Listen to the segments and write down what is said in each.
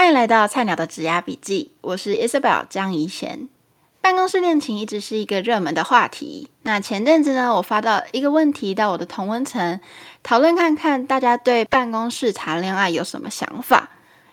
欢迎来到菜鸟的职涯笔记，我是 Isabel 江怡贤。办公室恋情一直是一个热门的话题。那前阵子呢，我发到一个问题到我的同温层，讨论看看大家对办公室谈恋爱有什么想法。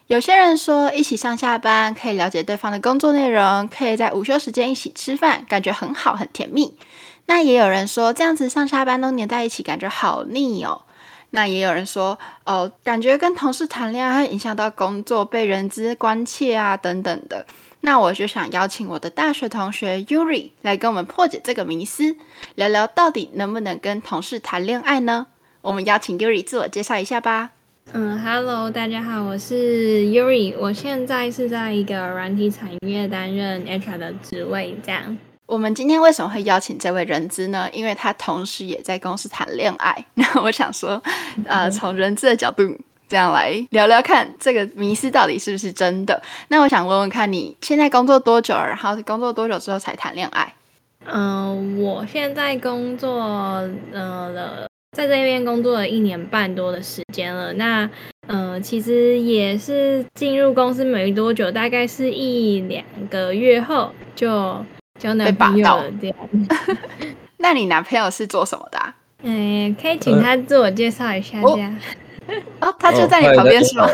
有些人说，一起上下班可以了解对方的工作内容，可以在午休时间一起吃饭，感觉很好，很甜蜜。那也有人说，这样子上下班都黏在一起，感觉好腻哦。那也有人说，哦，感觉跟同事谈恋爱会影响到工作，被人资关切啊，等等的。那我就想邀请我的大学同学 Yuri 来跟我们破解这个迷思，聊聊到底能不能跟同事谈恋爱呢？我们邀请 Yuri 自我介绍一下吧。嗯，Hello，大家好，我是 Yuri，我现在是在一个软体产业担任 HR 的职位，这样。我们今天为什么会邀请这位人资呢？因为他同时也在公司谈恋爱。那我想说，呃，从人资的角度这样来聊聊看，这个迷思到底是不是真的？那我想问问看你现在工作多久了，然后工作多久之后才谈恋爱？嗯、我现在工作呃了，在这边工作了一年半多的时间了。那呃，其实也是进入公司没多久，大概是一两个月后就。交男朋友了这样，那你男朋友是做什么的、啊？嗯，可以请他自我介绍一下这样。哦，他就在你旁边是吗？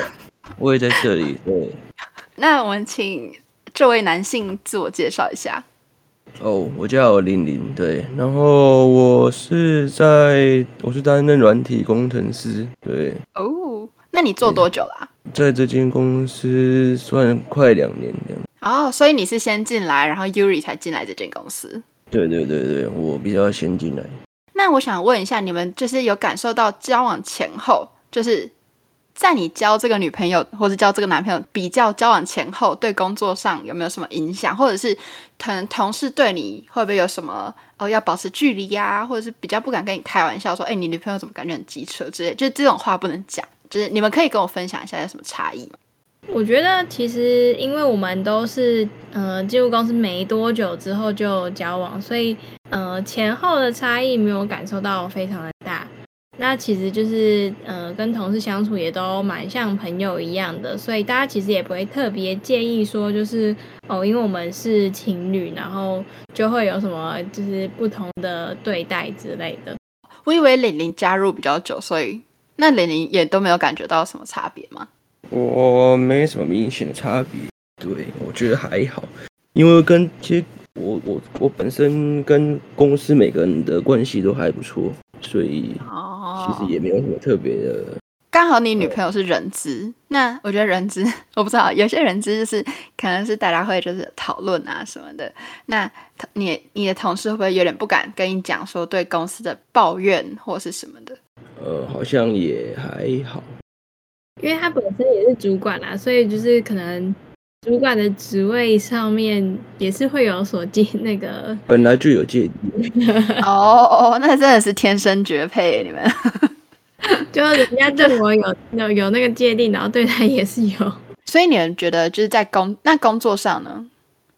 我也在这里。对。那我们请这位男性自我介绍一下。哦，我叫林林，对。然后我是在，我是担任软体工程师，对。哦，那你做多久了、啊？在这间公司算快两年这样。哦，所以你是先进来，然后 Yuri 才进来这间公司。对对对对，我比较先进来。那我想问一下，你们就是有感受到交往前后，就是在你交这个女朋友或者交这个男朋友比较交往前后，对工作上有没有什么影响，或者是可能同事对你会不会有什么哦要保持距离呀、啊，或者是比较不敢跟你开玩笑说，哎，你女朋友怎么感觉很机车之类，就是这种话不能讲。就是你们可以跟我分享一下有什么差异吗？我觉得其实，因为我们都是呃进入公司没多久之后就交往，所以呃前后的差异没有感受到非常的大。那其实就是呃跟同事相处也都蛮像朋友一样的，所以大家其实也不会特别介意说就是哦，因为我们是情侣，然后就会有什么就是不同的对待之类的。我以为玲玲加入比较久，所以那玲玲也都没有感觉到什么差别吗？我没什么明显的差别，对，我觉得还好，因为跟其实我我我本身跟公司每个人的关系都还不错，所以其实也没有什么特别的。刚好你女朋友是人资，那我觉得人资我不知道，有些人资就是可能是大家会就是讨论啊什么的，那你你的同事会不会有点不敢跟你讲说对公司的抱怨或是什么的？呃，好像也还好。因为他本身也是主管啦，所以就是可能主管的职位上面也是会有所借那个，本来就有芥蒂。哦哦，那真的是天生绝配，你们。就人家对我有有有那个芥蒂，然后对他也是有。所以你们觉得就是在工那工作上呢，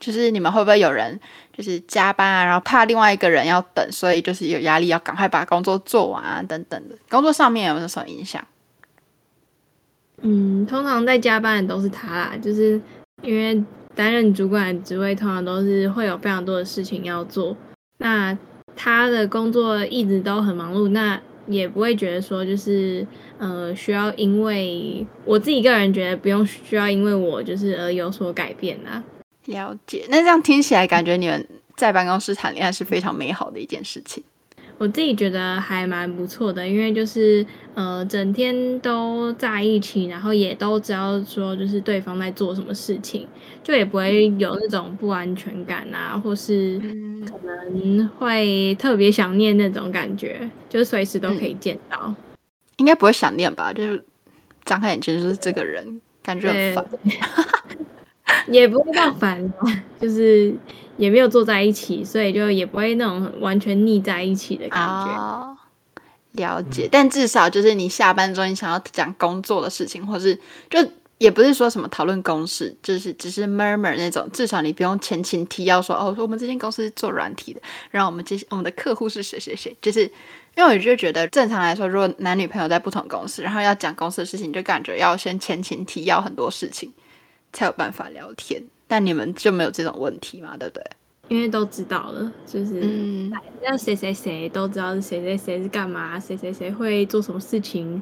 就是你们会不会有人就是加班啊，然后怕另外一个人要等，所以就是有压力要赶快把工作做完啊等等的，工作上面有没有什么影响？嗯，通常在加班的都是他啦，就是因为担任主管职位，通常都是会有非常多的事情要做。那他的工作一直都很忙碌，那也不会觉得说就是呃需要因为我自己个人觉得不用需要因为我就是而有所改变啦。了解，那这样听起来感觉你们在办公室谈恋爱是非常美好的一件事情。我自己觉得还蛮不错的，因为就是呃，整天都在一起，然后也都知道说就是对方在做什么事情，就也不会有那种不安全感啊，或是可能会特别想念那种感觉，就是随时都可以见到。嗯、应该不会想念吧？就是张开眼睛就是这个人，感觉很烦。也不会到烦，就是也没有坐在一起，所以就也不会那种完全腻在一起的感觉。哦，了解，但至少就是你下班之后，你想要讲工作的事情，或是就也不是说什么讨论公事，就是只是 murmur 那种。至少你不用前情提要说哦，说我们这间公司是做软体的，然后我们这些我们的客户是谁谁谁。就是因为我就觉得正常来说，如果男女朋友在不同公司，然后要讲公司的事情，就感觉要先前情提要很多事情。才有办法聊天。但你们就没有这种问题嘛？对不对？因为都知道了，就是嗯，那谁谁谁都知道是谁谁谁是干嘛，谁谁谁会做什么事情，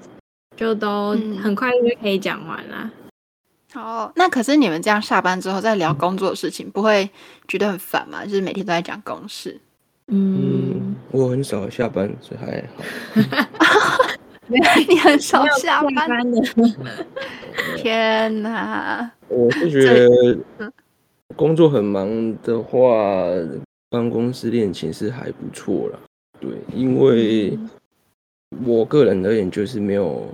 就都很快就可以讲完啦。哦，那可是你们这样下班之后再聊工作的事情，不会觉得很烦吗？就是每天都在讲公事。嗯，我很少下班，所以还好。你很少下班的。天哪！我是觉得工作很忙的话，办公室恋情是还不错啦。对，因为我个人而言，就是没有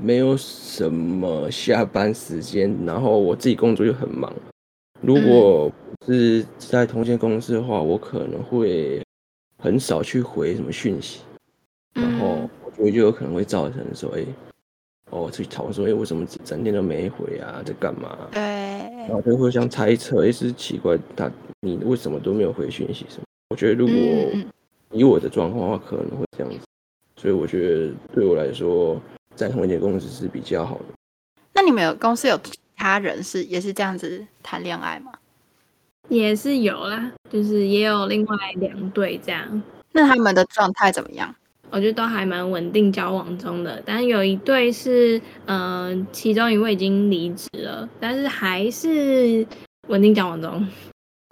没有什么下班时间，然后我自己工作又很忙。如果是在同间公司的话，我可能会很少去回什么讯息，然后我觉得就有可能会造成说，哎，哦，去讨论说，哎，为什么整天都没回啊？在干嘛？对，然后就互相猜测，哎，是奇怪，他你为什么都没有回讯息什么？我觉得如果以我的状况的话，可能会这样子，所以我觉得对我来说，在同一间公司是比较好的。那你们有公司有其他人是也是这样子谈恋爱吗？也是有啦，就是也有另外两对这样。那他们的状态怎么样？我觉得都还蛮稳定交往中的，但有一对是，嗯、呃，其中一位已经离职了，但是还是稳定交往中，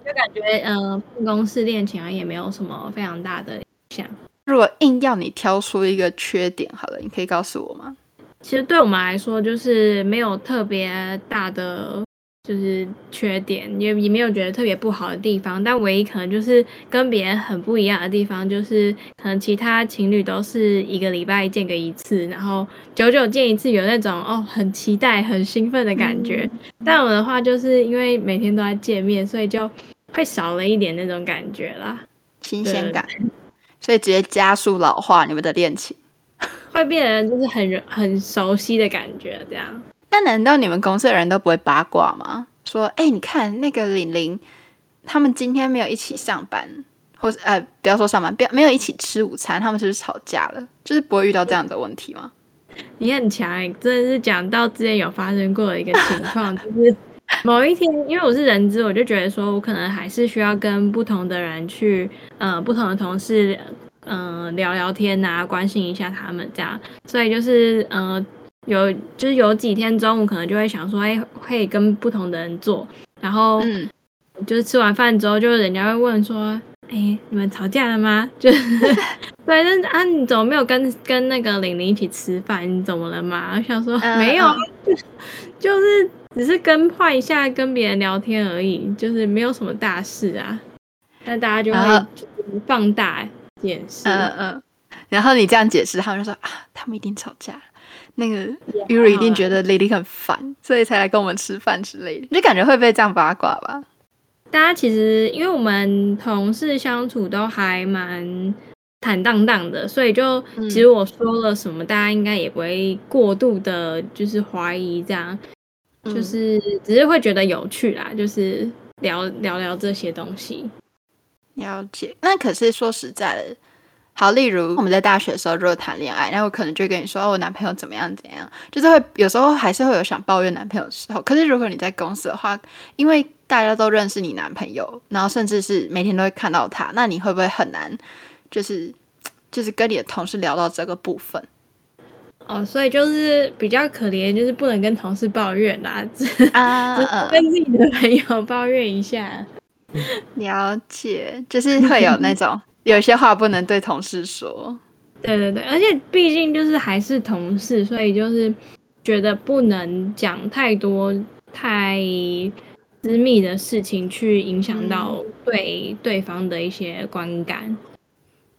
就感觉，嗯、呃，办公室恋情啊也没有什么非常大的影响。如果硬要你挑出一个缺点，好了，你可以告诉我吗？其实对我们来说，就是没有特别大的。就是缺点，也也没有觉得特别不好的地方，但唯一可能就是跟别人很不一样的地方，就是可能其他情侣都是一个礼拜见个一次，然后久久见一次，有那种哦很期待、很兴奋的感觉。嗯、但我的话，就是因为每天都在见面，所以就会少了一点那种感觉啦，新鲜感，所以直接加速老化你们的恋情，会变得就是很很熟悉的感觉，这样。那难道你们公司的人都不会八卦吗？说，哎、你看那个玲玲，他们今天没有一起上班，或者呃，不要说上班，不要没有一起吃午餐，他们是不是吵架了？就是不会遇到这样的问题吗？你很强、欸，真的是讲到之前有发生过的一个情况，就是某一天，因为我是人资，我就觉得说我可能还是需要跟不同的人去，呃，不同的同事，嗯、聊聊天啊，关心一下他们这样，所以就是，呃。有就是有几天中午可能就会想说，哎，可以跟不同的人做，然后，嗯，就是吃完饭之后，就人家会问说，哎，你们吵架了吗？就是，对，那啊，你怎么没有跟跟那个玲玲一起吃饭？你怎么了嘛？我想说、呃、没有，就就是只是跟换一下跟别人聊天而已，就是没有什么大事啊。那大家就会放大这件事，嗯嗯，然后你这样解释，他们就说啊，他们一定吵架。那个 Yuri 一定觉得 Lily 很烦，所以才来跟我们吃饭之类的，就感觉会被这样八卦吧。大家其实因为我们同事相处都还蛮坦荡荡的，所以就其实我说了什么，嗯、大家应该也不会过度的，就是怀疑这样，嗯、就是只是会觉得有趣啦，就是聊聊聊这些东西。了解。那可是说实在的。好，例如我们在大学的时候，如果谈恋爱，然后我可能就跟你说，哦，我男朋友怎么样怎样，就是会有时候还是会有想抱怨男朋友的时候。可是如果你在公司的话，因为大家都认识你男朋友，然后甚至是每天都会看到他，那你会不会很难，就是就是跟你的同事聊到这个部分？哦，所以就是比较可怜，就是不能跟同事抱怨啦，啊，跟自己的朋友抱怨一下。了解，就是会有那种。有些话不能对同事说，对对对，而且毕竟就是还是同事，所以就是觉得不能讲太多太私密的事情，去影响到对对方的一些观感。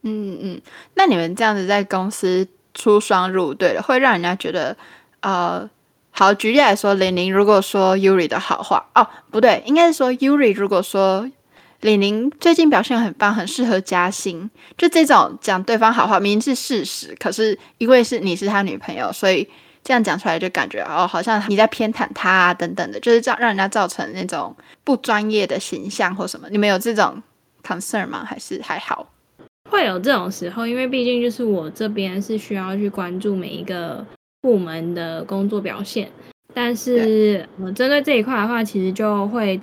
嗯嗯，那你们这样子在公司出双入对的，会让人家觉得呃，好，举例来说，玲玲如果说 Yuri 的好话，哦，不对，应该是说 Yuri 如果说。玲玲最近表现很棒，很适合加薪。就这种讲对方好话，明明是事实，可是因为是你是他女朋友，所以这样讲出来就感觉哦，好像你在偏袒他啊，等等的，就是这样让人家造成那种不专业的形象或什么。你们有这种 concern 吗？还是还好？会有这种时候，因为毕竟就是我这边是需要去关注每一个部门的工作表现。但是呃，针对这一块的话，其实就会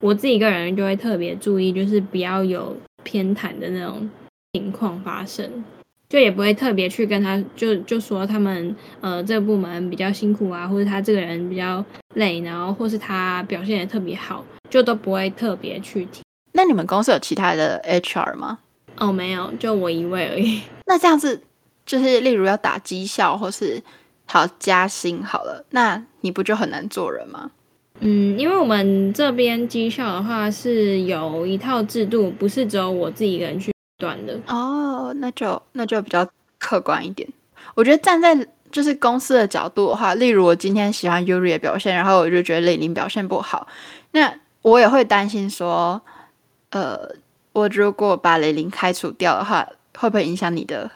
我自己一个人就会特别注意，就是不要有偏袒的那种情况发生，就也不会特别去跟他就就说他们呃这个部门比较辛苦啊，或者他这个人比较累，然后或是他表现也特别好，就都不会特别去提。那你们公司有其他的 HR 吗？哦，没有，就我一位而已。那这样子，就是例如要打绩效或是好加薪好了，那你不就很难做人吗？嗯，因为我们这边绩效的话是有一套制度，不是只有我自己一个人去断的。哦，那就那就比较客观一点。我觉得站在就是公司的角度的话，例如我今天喜欢 Yuri 的表现，然后我就觉得蕾玲表现不好，那我也会担心说，呃。我如果把蕾玲开除掉的话，会不会影响你的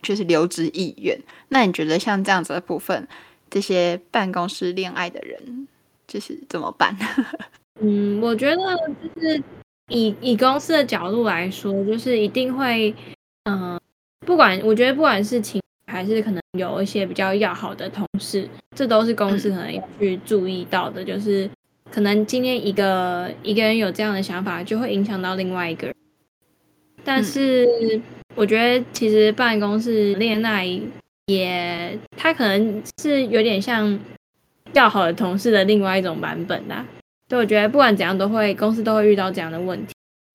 就是留职意愿？那你觉得像这样子的部分，这些办公室恋爱的人就是怎么办？嗯，我觉得就是以以公司的角度来说，就是一定会，嗯、呃，不管我觉得不管是情还是可能有一些比较要好的同事，这都是公司可能要去注意到的，嗯、就是。可能今天一个一个人有这样的想法，就会影响到另外一个人。但是我觉得，其实办公室恋爱也，他可能是有点像较好的同事的另外一种版本啦。所以我觉得不管怎样，都会公司都会遇到这样的问题。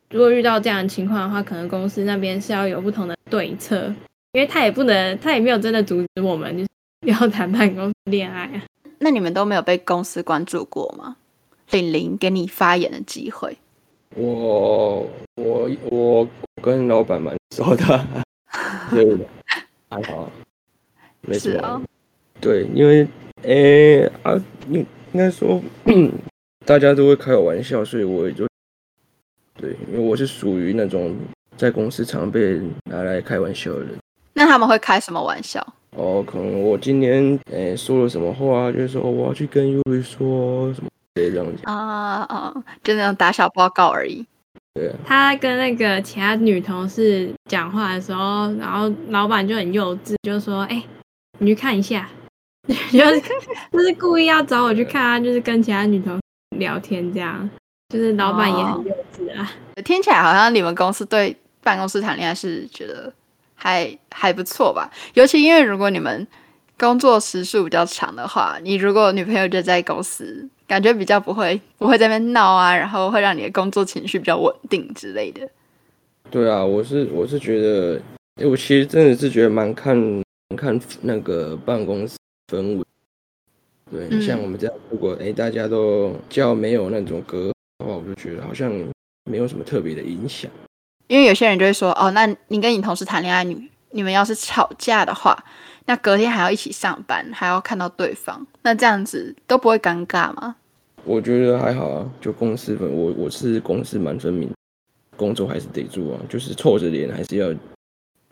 如果遇到这样的情况的话，可能公司那边是要有不同的对策，因为他也不能，他也没有真的阻止我们就是要谈办公室恋爱啊。那你们都没有被公司关注过吗？玲玲给你发言的机会。我我我跟老板蛮熟的，对，还好，没事啊。对，因为诶、欸、啊，应应该说，大家都会开我玩笑，所以我也就对，因为我是属于那种在公司常被拿来开玩笑的人。那他们会开什么玩笑？哦，可能我今年诶、欸、说了什么话，就是说我要去跟 Yuri 说什么。对，这样子啊啊，就那种打小报告而已。对啊，他跟那个其他女同事讲话的时候，然后老板就很幼稚，就说：“哎、欸，你去看一下。”就 是就是故意要找我去看啊，就是跟其他女同事聊天这样。就是老板也很幼稚啊。哦、听起来好像你们公司对办公室谈恋爱是觉得还还不错吧？尤其因为如果你们工作时数比较长的话，你如果女朋友就在公司。感觉比较不会不会在那边闹啊，然后会让你的工作情绪比较稳定之类的。对啊，我是我是觉得，哎，我其实真的是觉得蛮看看那个办公室氛围。对，嗯、像我们这样，如果哎大家都较没有那种隔的话，我就觉得好像没有什么特别的影响。因为有些人就会说，哦，那你跟你同事谈恋爱，你你们要是吵架的话。那隔天还要一起上班，还要看到对方，那这样子都不会尴尬吗？我觉得还好啊，就公私分，我我是公私蛮分明，工作还是得做啊，就是臭着脸还是要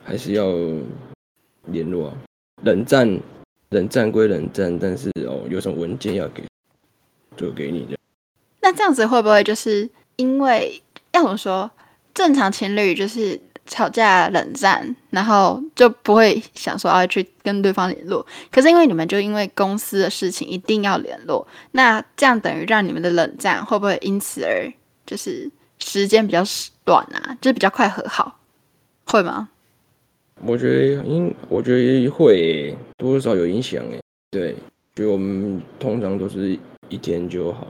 还是要联络啊，冷战冷战归冷战，但是哦，有什么文件要给就给你这样。那这样子会不会就是因为要怎么说，正常情侣就是。吵架冷战，然后就不会想说要去跟对方联络。可是因为你们就因为公司的事情一定要联络，那这样等于让你们的冷战会不会因此而就是时间比较短啊？就是比较快和好，会吗？我觉得应，我觉得会多多少少有影响诶。对，就我们通常都是一天就好，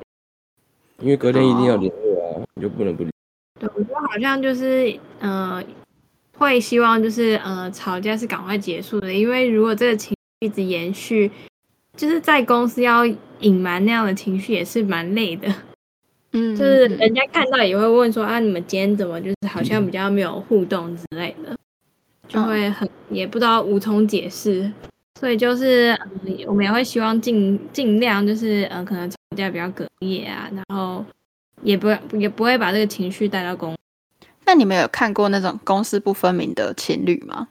因为隔天一定要联络啊，你、哦、就不能不联络。对，我觉得好像就是嗯。呃会希望就是呃吵架是赶快结束的，因为如果这个情绪一直延续，就是在公司要隐瞒那样的情绪也是蛮累的。嗯，就是人家看到也会问说啊，你们今天怎么就是好像比较没有互动之类的，就会很也不知道无从解释。所以就是我们也会希望尽尽量就是嗯可能吵架比较隔夜啊，然后也不也不会把这个情绪带到公。那你们有看过那种公私不分明的情侣吗？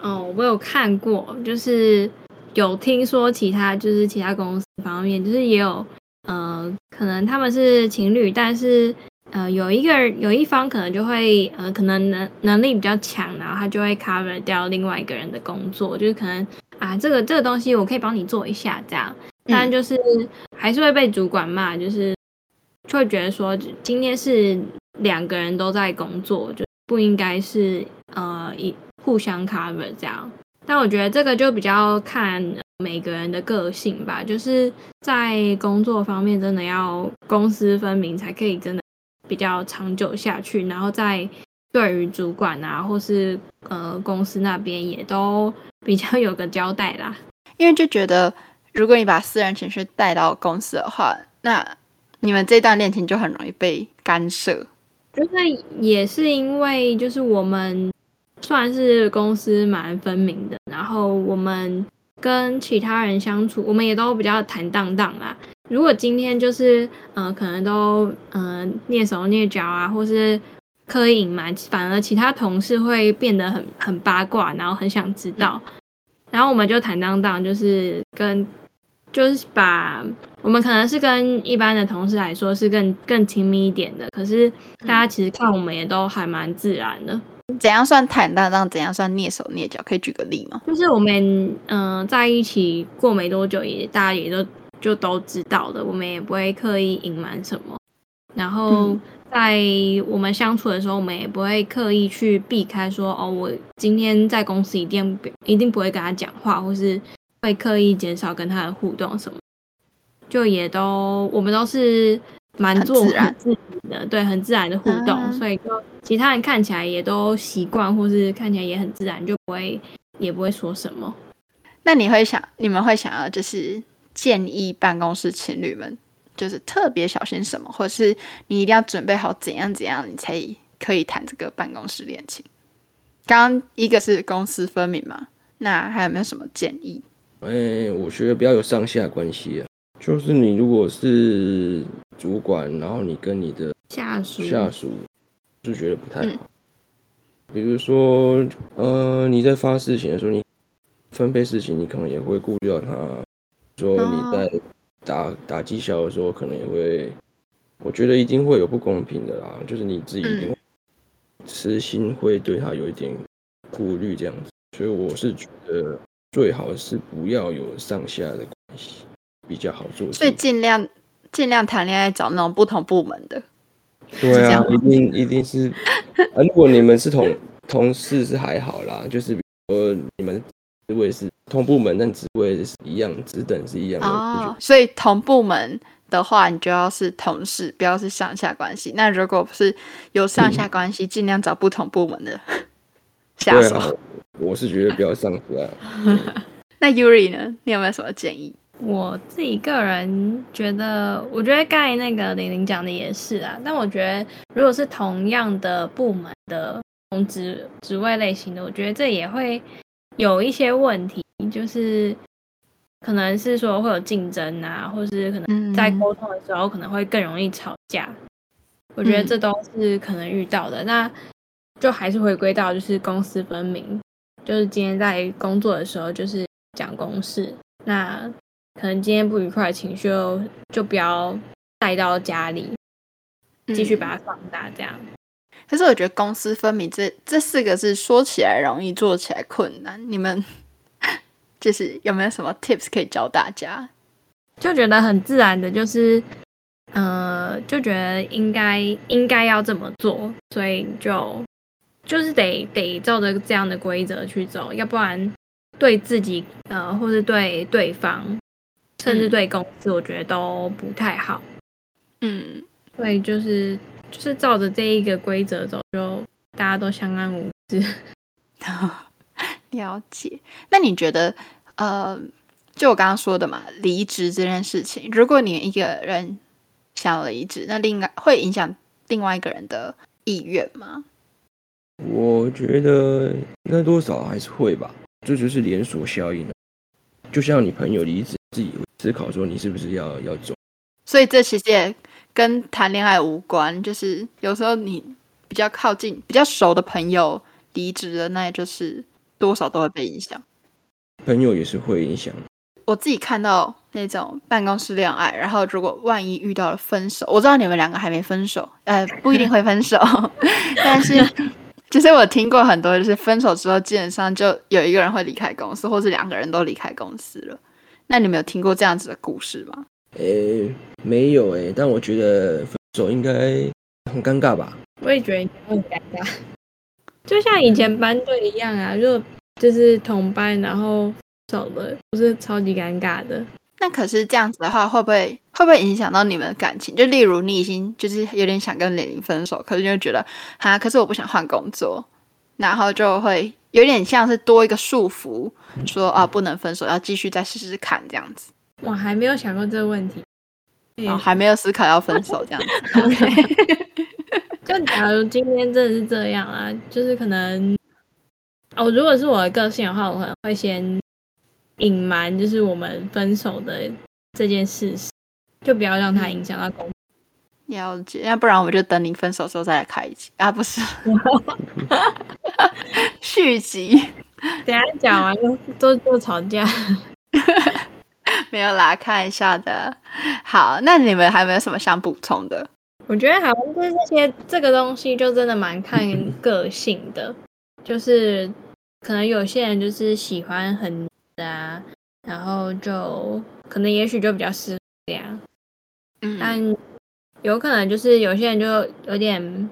哦，我有看过，就是有听说其他就是其他公司方面，就是也有呃，可能他们是情侣，但是呃，有一个人有一方可能就会呃，可能能能力比较强，然后他就会 cover 掉另外一个人的工作，就是可能啊，这个这个东西我可以帮你做一下这样，但就是还是会被主管骂，就是就会觉得说今天是两个人都在工作，就不应该是呃一互相 cover 这样。但我觉得这个就比较看每个人的个性吧，就是在工作方面真的要公私分明，才可以真的比较长久下去。然后在对于主管啊，或是呃公司那边也都 比较有个交代啦。因为就觉得，如果你把私人情绪带到公司的话，那你们这段恋情就很容易被干涉。就是也是因为，就是我们。算是公私蛮分明的，然后我们跟其他人相处，我们也都比较坦荡荡啦。如果今天就是，呃，可能都，嗯、呃，蹑手蹑脚啊，或是刻意隐瞒，反而其他同事会变得很很八卦，然后很想知道。然后我们就坦荡荡，就是跟，就是把我们可能是跟一般的同事来说是更更亲密一点的，可是大家其实看我们也都还蛮自然的。怎样算坦荡荡？怎样算蹑手蹑脚？可以举个例吗？就是我们嗯、呃，在一起过没多久也，也大家也都就都知道的，我们也不会刻意隐瞒什么。然后在我们相处的时候，我们也不会刻意去避开说哦，我今天在公司一定一定不会跟他讲话，或是会刻意减少跟他的互动什么。就也都我们都是。蛮自然的，对，很自然的互动，啊、所以就其他人看起来也都习惯，或是看起来也很自然，就不会也不会说什么。那你会想，你们会想要就是建议办公室情侣们，就是特别小心什么，或者是你一定要准备好怎样怎样，你才可以谈这个办公室恋情？刚刚一个是公私分明嘛，那还有没有什么建议？哎、欸，我觉得不要有上下关系啊。就是你如果是主管，然后你跟你的下属下属就觉得不太好。比如说，呃，你在发事情的时候，你分配事情，你可能也会顾虑到他。说你在打打绩效的时候，可能也会，我觉得一定会有不公平的啦。就是你自己一定会私心会对他有一点顾虑这样子。所以我是觉得最好是不要有上下的关系。比较好做，所以尽量尽量谈恋爱找那种不同部门的。对啊，一定一定是啊。如果你们是同同事是还好啦，就是比如说你们职位是同部门，但职位是一样，职等是一样的。哦，所以同部门的话，你就要是同事，不要是上下关系。那如果是有上下关系，尽、嗯、量找不同部门的 下属。啊，我是觉得不要上下。那 Yuri 呢？你有没有什么建议？我自己个人觉得，我觉得刚才那个玲玲讲的也是啊。但我觉得，如果是同样的部门的同职职位类型的，我觉得这也会有一些问题，就是可能是说会有竞争啊，或是可能在沟通的时候可能会更容易吵架。我觉得这都是可能遇到的。那就还是回归到就是公私分明，就是今天在工作的时候就是讲公事，那。可能今天不愉快的情绪就就不要带到家里，继续把它放大这样。嗯、可是我觉得公私分明这这四个字说起来容易，做起来困难。你们就是有没有什么 tips 可以教大家？就觉得很自然的，就是呃，就觉得应该应该要这么做，所以就就是得得照着这样的规则去走，要不然对自己呃，或是对对方。甚至对公司，我觉得都不太好。嗯，所以就是就是照着这一个规则走，就大家都相安无事。了解。那你觉得，呃，就我刚刚说的嘛，离职这件事情，如果你一个人想要离职，那另外会影响另外一个人的意愿吗？我觉得应该多少还是会吧，这就是连锁效应。就像你朋友离职，自己。思考说你是不是要要走，所以这其实也跟谈恋爱无关。就是有时候你比较靠近、比较熟的朋友离职了，那也就是多少都会被影响。朋友也是会影响。我自己看到那种办公室恋爱，然后如果万一遇到了分手，我知道你们两个还没分手，呃，不一定会分手，但是其实我听过很多，就是分手之后基本上就有一个人会离开公司，或是两个人都离开公司了。那你们有听过这样子的故事吗？诶、欸，没有诶、欸，但我觉得分手应该很尴尬吧？我也觉得很尴尬，就像以前班队一样啊，就就是同班，然后走了，不是超级尴尬的。那可是这样子的话，会不会会不会影响到你们的感情？就例如你已经就是有点想跟玲玲分手，可是就觉得啊，可是我不想换工作，然后就会有点像是多一个束缚，说啊不能分手，要继续再试试看这样子。我还没有想过这个问题，哦，还没有思考要分手这样子。OK，就假如今天真的是这样啊，就是可能哦，如果是我的个性的话，我可能会先。隐瞒就是我们分手的这件事实，就不要让它影响到工作。了解，要不然我就等你分手之后再来开一集啊，不是 续集。等下讲完就都都吵架，没有啦，开玩笑的。好，那你们还有没有什么想补充的？我觉得好像就是这些这个东西就真的蛮看个性的，就是可能有些人就是喜欢很。啊，然后就可能也许就比较适合这样，嗯，但有可能就是有些人就有点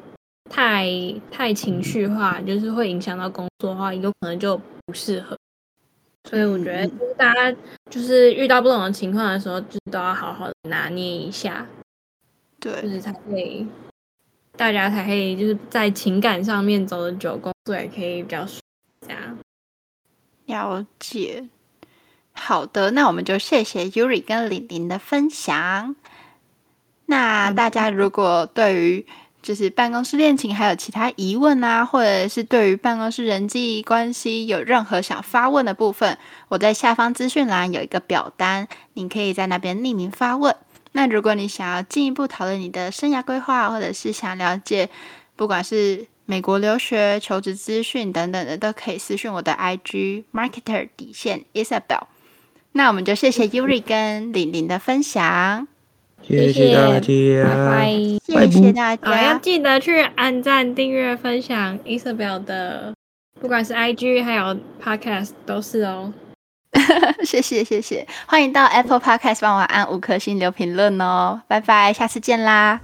太太情绪化，就是会影响到工作的话，有可能就不适合。所以我觉得就是大家就是遇到不同的情况的时候，就都要好好的拿捏一下，对，就是才可以大家才可以就是在情感上面走的久，工作也可以比较顺这样。了解，好的，那我们就谢谢 Yuri 跟李玲的分享。那大家如果对于就是办公室恋情还有其他疑问啊，或者是对于办公室人际关系有任何想发问的部分，我在下方资讯栏有一个表单，您可以在那边匿名发问。那如果你想要进一步讨论你的生涯规划，或者是想了解，不管是美国留学、求职资讯等等的，都可以私讯我的 IG marketer 底线 Isabel。那我们就谢谢 Yuri 跟玲玲的分享，谢谢大家，拜拜，谢谢大家，要记得去按赞、订阅、分享 Isabel 的，不管是 IG 还有 Podcast 都是哦。谢谢谢谢，欢迎到 Apple Podcast 帮我按五颗星留评论哦，拜拜，下次见啦。